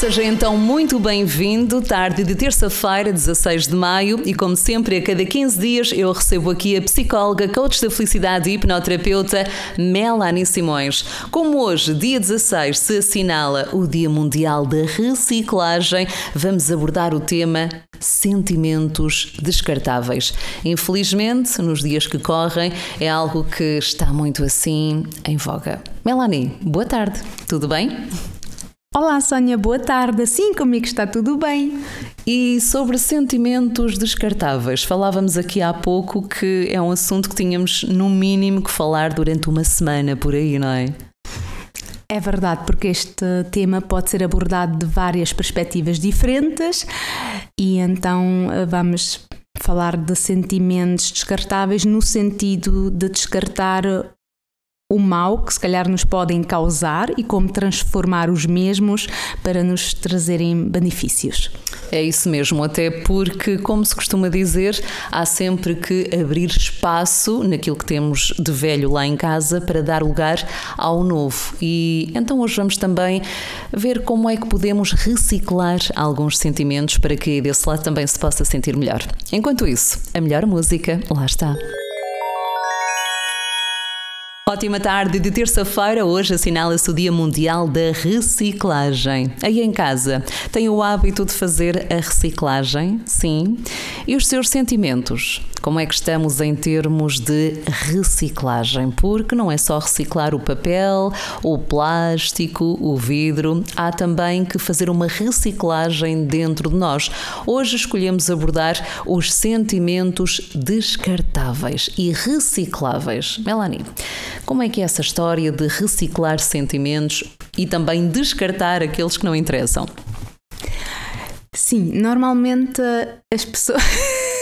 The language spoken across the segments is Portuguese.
Seja então muito bem-vindo, tarde de terça-feira, 16 de maio, e como sempre, a cada 15 dias eu recebo aqui a psicóloga, coach da felicidade e hipnoterapeuta Melanie Simões. Como hoje, dia 16, se assinala o Dia Mundial da Reciclagem, vamos abordar o tema sentimentos descartáveis. Infelizmente, nos dias que correm, é algo que está muito assim em voga. Melanie, boa tarde, tudo bem? Olá, Sónia, boa tarde. Assim comigo está tudo bem. E sobre sentimentos descartáveis, falávamos aqui há pouco que é um assunto que tínhamos no mínimo que falar durante uma semana por aí, não é? É verdade, porque este tema pode ser abordado de várias perspectivas diferentes e então eh, vamos falar de sentimentos descartáveis no sentido de descartar o mal que se calhar nos podem causar e como transformar os mesmos para nos trazerem benefícios. É isso mesmo, até porque, como se costuma dizer, há sempre que abrir espaço naquilo que temos de velho lá em casa para dar lugar ao novo. E então hoje vamos também ver como é que podemos reciclar alguns sentimentos para que desse lado também se possa sentir melhor. Enquanto isso, a melhor música, lá está. Ótima tarde de terça-feira. Hoje assinala-se o Dia Mundial da Reciclagem. Aí em casa, tem o hábito de fazer a reciclagem? Sim. E os seus sentimentos? Como é que estamos em termos de reciclagem? Porque não é só reciclar o papel, o plástico, o vidro, há também que fazer uma reciclagem dentro de nós. Hoje escolhemos abordar os sentimentos descartáveis e recicláveis. Melanie, como é que é essa história de reciclar sentimentos e também descartar aqueles que não interessam? Sim, normalmente as pessoas.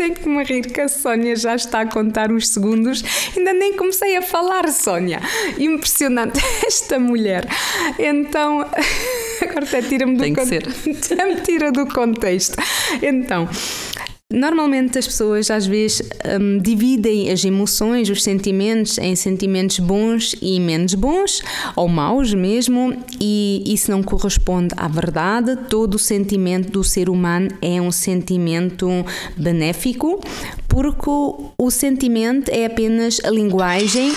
tenho que me rir que a Sónia já está a contar os segundos. Ainda nem comecei a falar, Sónia. Impressionante esta mulher. Então, agora até tira-me do, con... tira do contexto. Então, Normalmente as pessoas às vezes um, dividem as emoções, os sentimentos em sentimentos bons e menos bons, ou maus mesmo, e isso não corresponde à verdade. Todo o sentimento do ser humano é um sentimento benéfico, porque o sentimento é apenas a linguagem.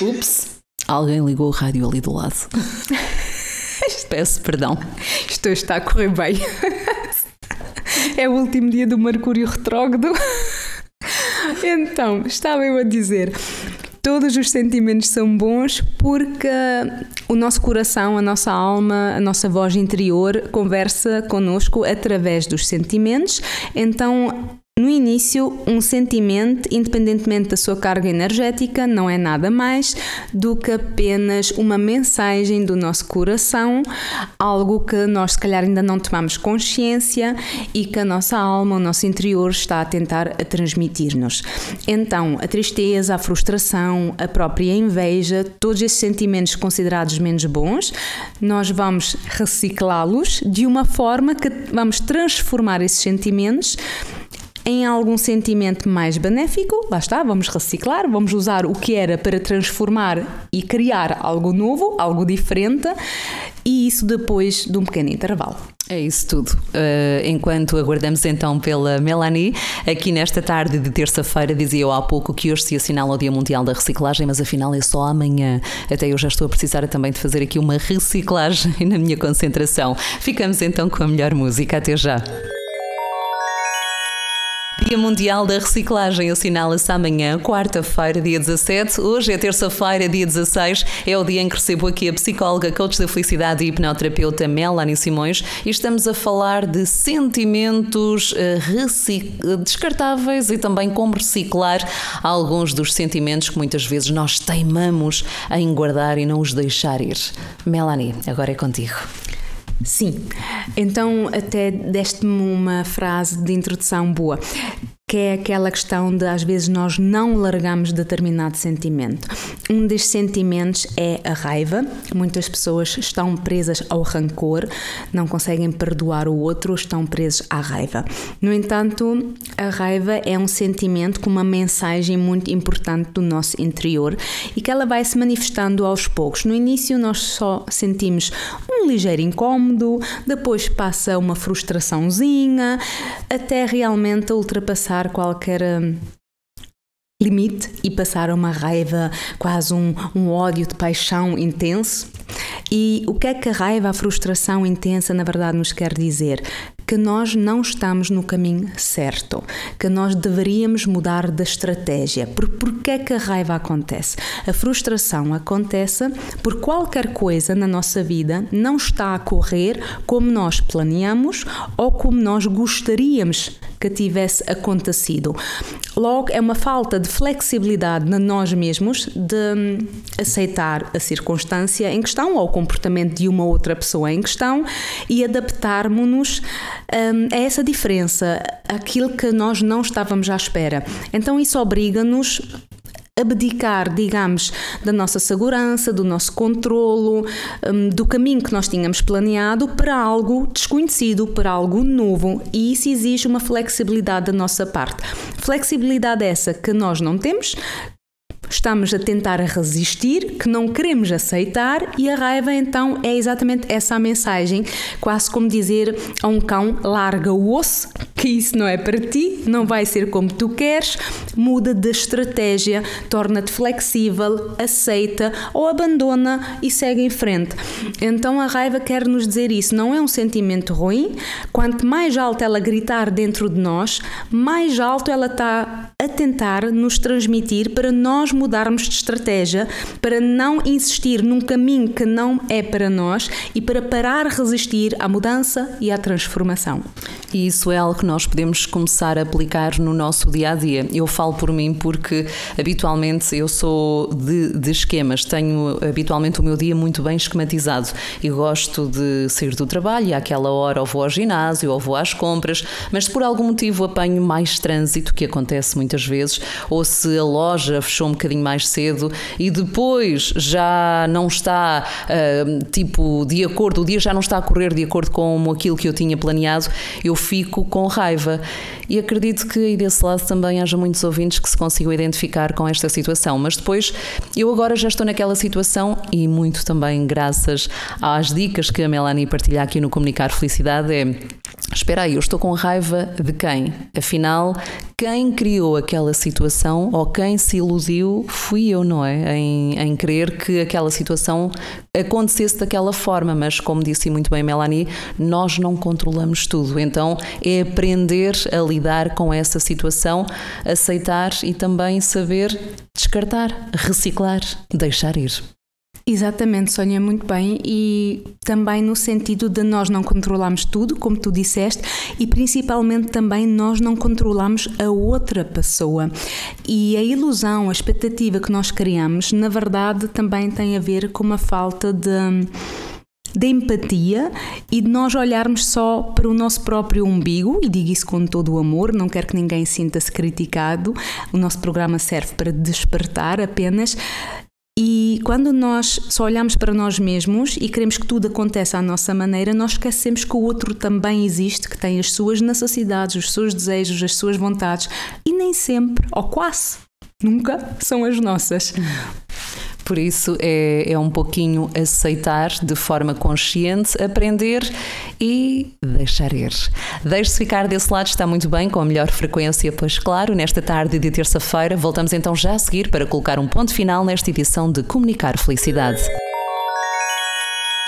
Ups, alguém ligou o rádio ali do lado. Peço perdão. Isto está a correr bem. é o último dia do Mercúrio retrógrado. então, estava eu a dizer. Todos os sentimentos são bons porque o nosso coração, a nossa alma, a nossa voz interior conversa conosco através dos sentimentos. Então, no início, um sentimento, independentemente da sua carga energética, não é nada mais do que apenas uma mensagem do nosso coração, algo que nós, se calhar, ainda não tomamos consciência e que a nossa alma, o nosso interior, está a tentar transmitir-nos. Então, a tristeza, a frustração, a própria inveja, todos esses sentimentos considerados menos bons, nós vamos reciclá-los de uma forma que vamos transformar esses sentimentos em algum sentimento mais benéfico, lá está, vamos reciclar, vamos usar o que era para transformar e criar algo novo, algo diferente, e isso depois de um pequeno intervalo. É isso tudo. Uh, enquanto aguardamos então pela Melanie, aqui nesta tarde de terça-feira, dizia eu há pouco que hoje se assinala o Dia Mundial da Reciclagem, mas afinal é só amanhã. Até eu já estou a precisar também de fazer aqui uma reciclagem na minha concentração. Ficamos então com a melhor música. Até já. Dia Mundial da Reciclagem assinala-se amanhã, quarta-feira, dia 17. Hoje é terça-feira, dia 16. É o dia em que recebo aqui a psicóloga, coach da felicidade e hipnoterapeuta Melanie Simões e estamos a falar de sentimentos eh, descartáveis e também como reciclar alguns dos sentimentos que muitas vezes nós teimamos em guardar e não os deixar ir. Melanie, agora é contigo. Sim, então até deste-me uma frase de introdução boa. Que é aquela questão de às vezes nós não largamos determinado sentimento. Um desses sentimentos é a raiva. Muitas pessoas estão presas ao rancor, não conseguem perdoar o outro, estão presos à raiva. No entanto, a raiva é um sentimento com uma mensagem muito importante do nosso interior e que ela vai se manifestando aos poucos. No início nós só sentimos um ligeiro incômodo, depois passa uma frustraçãozinha, até realmente ultrapassar ultrapassar qualquer hum, limite e passar uma raiva, quase um, um ódio de paixão intenso. E o que é que a raiva, a frustração intensa, na verdade, nos quer dizer? Que nós não estamos no caminho certo, que nós deveríamos mudar de estratégia. Por porquê é que a raiva acontece? A frustração acontece por qualquer coisa na nossa vida não está a correr como nós planeamos ou como nós gostaríamos que tivesse acontecido. Logo, é uma falta de flexibilidade na nós mesmos de hum, aceitar a circunstância em questão ou o comportamento de uma outra pessoa em questão e adaptarmos-nos um, é essa diferença, aquilo que nós não estávamos à espera. Então isso obriga-nos abdicar, digamos, da nossa segurança, do nosso controlo, um, do caminho que nós tínhamos planeado para algo desconhecido, para algo novo, e isso exige uma flexibilidade da nossa parte. Flexibilidade essa que nós não temos, estamos a tentar resistir, que não queremos aceitar, e a raiva então é exatamente essa a mensagem, quase como dizer a um cão: larga o osso, que isso não é para ti, não vai ser como tu queres, muda de estratégia, torna-te flexível, aceita ou abandona e segue em frente. Então a raiva quer nos dizer isso, não é um sentimento ruim, quanto mais alto ela gritar dentro de nós, mais alto ela está a tentar nos transmitir para nós mudarmos de estratégia, para não insistir num caminho que não é para nós e para parar resistir à mudança e à transformação. E isso é algo que nós podemos começar a aplicar no nosso dia a dia. Eu falo por mim porque habitualmente eu sou de, de esquemas, tenho habitualmente o meu dia muito bem esquematizado. E gosto de sair do trabalho e àquela hora ou vou ao ginásio ou vou às compras, mas se por algum motivo apanho mais trânsito, que acontece muitas vezes, ou se a loja fechou um bocadinho mais cedo e depois já não está uh, tipo de acordo, o dia já não está a correr de acordo com aquilo que eu tinha planeado, eu fico com raiva. E acredito que aí desse lado também haja muitos ouvintes que se consigam identificar com esta situação. Mas depois, eu agora já estou naquela situação e muito também graças às dicas que a Melanie partilha aqui no Comunicar Felicidade é Espera aí, eu estou com raiva de quem? Afinal, quem criou aquela situação ou quem se iludiu fui eu, não é? Em, em crer que aquela situação acontecesse daquela forma, mas como disse muito bem Melanie, nós não controlamos tudo. Então é aprender a lidar com essa situação, aceitar e também saber descartar, reciclar, deixar ir. Exatamente, Sónia, muito bem. E também no sentido de nós não controlamos tudo, como tu disseste, e principalmente também nós não controlamos a outra pessoa. E a ilusão, a expectativa que nós criamos, na verdade, também tem a ver com uma falta de de empatia e de nós olharmos só para o nosso próprio umbigo, e digo isso com todo o amor, não quero que ninguém sinta-se criticado. O nosso programa serve para despertar apenas quando nós só olhamos para nós mesmos e queremos que tudo aconteça à nossa maneira, nós esquecemos que o outro também existe, que tem as suas necessidades, os seus desejos, as suas vontades e nem sempre, ou quase nunca, são as nossas. Por isso é, é um pouquinho aceitar de forma consciente, aprender e deixar ir. Deixe-se ficar desse lado, está muito bem, com a melhor frequência, pois claro, nesta tarde de terça-feira voltamos então já a seguir para colocar um ponto final nesta edição de Comunicar Felicidade.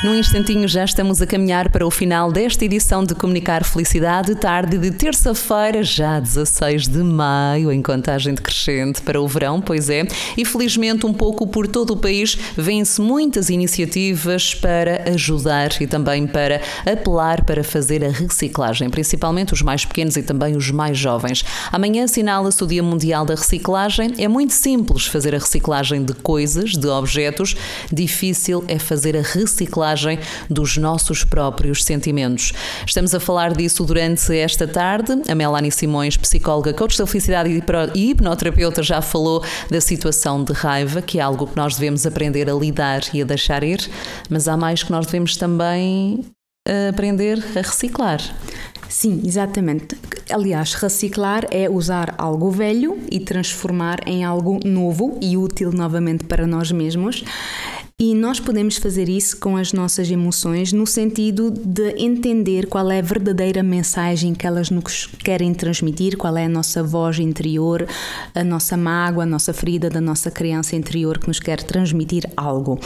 Num instantinho já estamos a caminhar para o final desta edição de Comunicar Felicidade, tarde de terça-feira, já 16 de maio, em contagem decrescente para o verão, pois é. E felizmente, um pouco por todo o país, vêm-se muitas iniciativas para ajudar e também para apelar para fazer a reciclagem, principalmente os mais pequenos e também os mais jovens. Amanhã assinala-se o Dia Mundial da Reciclagem. É muito simples fazer a reciclagem de coisas, de objetos, difícil é fazer a reciclagem dos nossos próprios sentimentos. Estamos a falar disso durante esta tarde. A Melanie Simões, psicóloga, coach da felicidade e hipnoterapeuta, já falou da situação de raiva, que é algo que nós devemos aprender a lidar e a deixar ir, mas há mais que nós devemos também eh, aprender a reciclar. Sim, exatamente. Aliás, reciclar é usar algo velho e transformar em algo novo e útil novamente para nós mesmos. E nós podemos fazer isso com as nossas emoções no sentido de entender qual é a verdadeira mensagem que elas nos querem transmitir, qual é a nossa voz interior, a nossa mágoa, a nossa ferida da nossa criança interior que nos quer transmitir algo.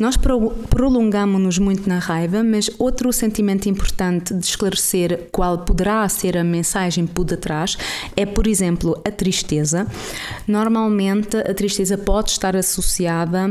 Nós prolongamos-nos muito na raiva, mas outro sentimento importante de esclarecer qual poderá ser a mensagem por detrás é, por exemplo, a tristeza. Normalmente a tristeza pode estar associada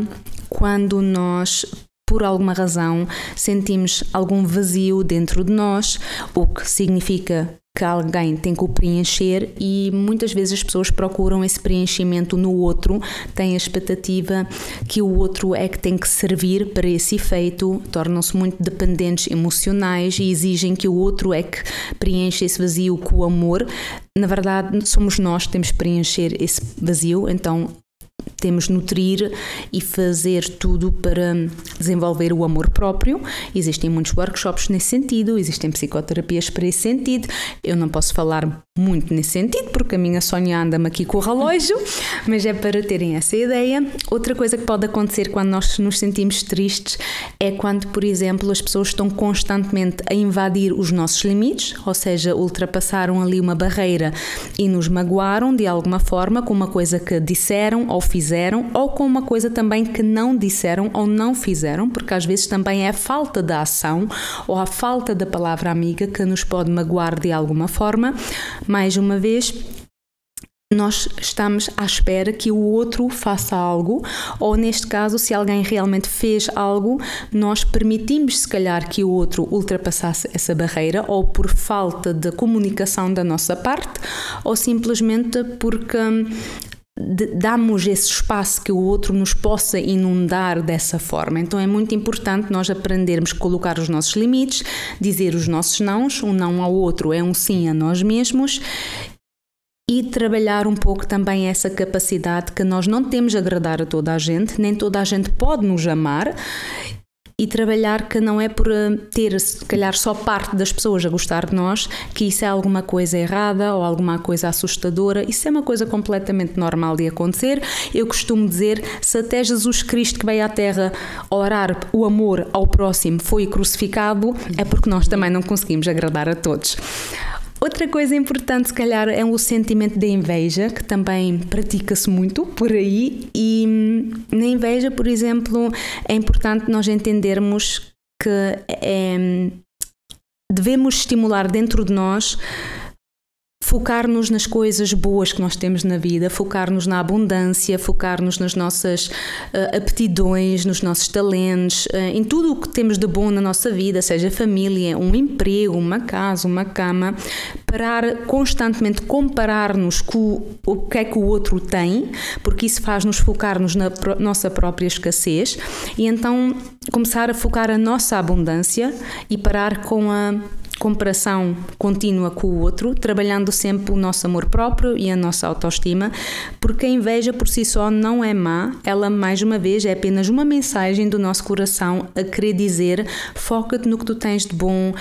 quando nós por alguma razão sentimos algum vazio dentro de nós, o que significa que alguém tem que o preencher e muitas vezes as pessoas procuram esse preenchimento no outro, têm a expectativa que o outro é que tem que servir para esse efeito, tornam-se muito dependentes emocionais e exigem que o outro é que preencha esse vazio com o amor. Na verdade, somos nós que temos que preencher esse vazio, então temos nutrir e fazer tudo para desenvolver o amor próprio. Existem muitos workshops nesse sentido, existem psicoterapias para esse sentido. Eu não posso falar muito nesse sentido, porque a minha Sónia anda-me aqui com o relógio, mas é para terem essa ideia. Outra coisa que pode acontecer quando nós nos sentimos tristes é quando, por exemplo, as pessoas estão constantemente a invadir os nossos limites, ou seja, ultrapassaram ali uma barreira e nos magoaram de alguma forma com uma coisa que disseram ou fizeram, ou com uma coisa também que não disseram ou não fizeram, porque às vezes também é a falta da ação ou a falta da palavra amiga que nos pode magoar de alguma forma. Mais uma vez, nós estamos à espera que o outro faça algo, ou neste caso, se alguém realmente fez algo, nós permitimos se calhar que o outro ultrapassasse essa barreira, ou por falta de comunicação da nossa parte, ou simplesmente porque damos esse espaço que o outro nos possa inundar dessa forma. Então é muito importante nós aprendermos a colocar os nossos limites, dizer os nossos nãos, um não ao outro é um sim a nós mesmos e trabalhar um pouco também essa capacidade que nós não temos a agradar a toda a gente, nem toda a gente pode nos amar e trabalhar que não é por eh, ter, se calhar, só parte das pessoas a gostar de nós, que isso é alguma coisa errada ou alguma coisa assustadora. Isso é uma coisa completamente normal de acontecer. Eu costumo dizer: se até Jesus Cristo que veio à Terra orar o amor ao próximo foi crucificado, é porque nós também não conseguimos agradar a todos. Outra coisa importante, se calhar, é o sentimento de inveja, que também pratica-se muito por aí. E hum, na inveja, por exemplo, é importante nós entendermos que é, devemos estimular dentro de nós focar-nos nas coisas boas que nós temos na vida, focar-nos na abundância, focar-nos nas nossas uh, aptidões, nos nossos talentos, uh, em tudo o que temos de bom na nossa vida, seja família, um emprego, uma casa, uma cama, parar constantemente comparar-nos com o que é que o outro tem, porque isso faz-nos focar-nos na pro nossa própria escassez e então começar a focar a nossa abundância e parar com a comparação contínua com o outro, trabalhando sempre o nosso amor próprio e a nossa autoestima, porque a inveja por si só não é má, ela mais uma vez é apenas uma mensagem do nosso coração a querer dizer: foca-te no que tu tens de bom,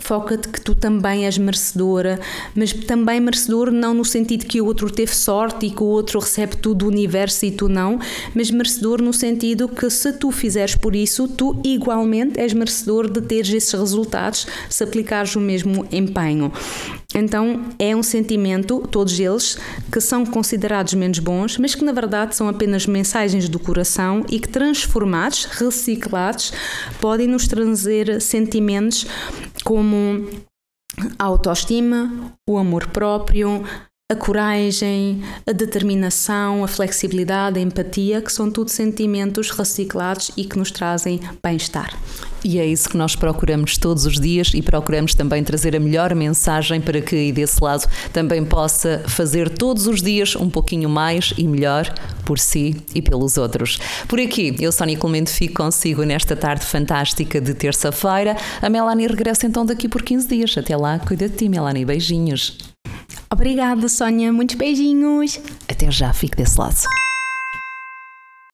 foca-te que tu também és merecedora, mas também merecedor não no sentido que o outro teve sorte e que o outro recebe tudo do universo e tu não, mas merecedor no sentido que se tu fizeres por isso, tu igualmente és merecedor de teres esses resultados se aplicar o mesmo empenho. Então é um sentimento, todos eles, que são considerados menos bons, mas que na verdade são apenas mensagens do coração e que transformados, reciclados, podem nos trazer sentimentos como a autoestima, o amor próprio, a coragem, a determinação, a flexibilidade, a empatia, que são tudo sentimentos reciclados e que nos trazem bem-estar. E é isso que nós procuramos todos os dias e procuramos também trazer a melhor mensagem para que aí desse lado também possa fazer todos os dias um pouquinho mais e melhor por si e pelos outros. Por aqui, eu, Sónia Clemente, fico consigo nesta tarde fantástica de terça-feira. A Melanie regressa então daqui por 15 dias. Até lá, cuida de ti, Melanie. Beijinhos. Obrigada, Sónia. Muitos beijinhos. Até já, fique desse lado.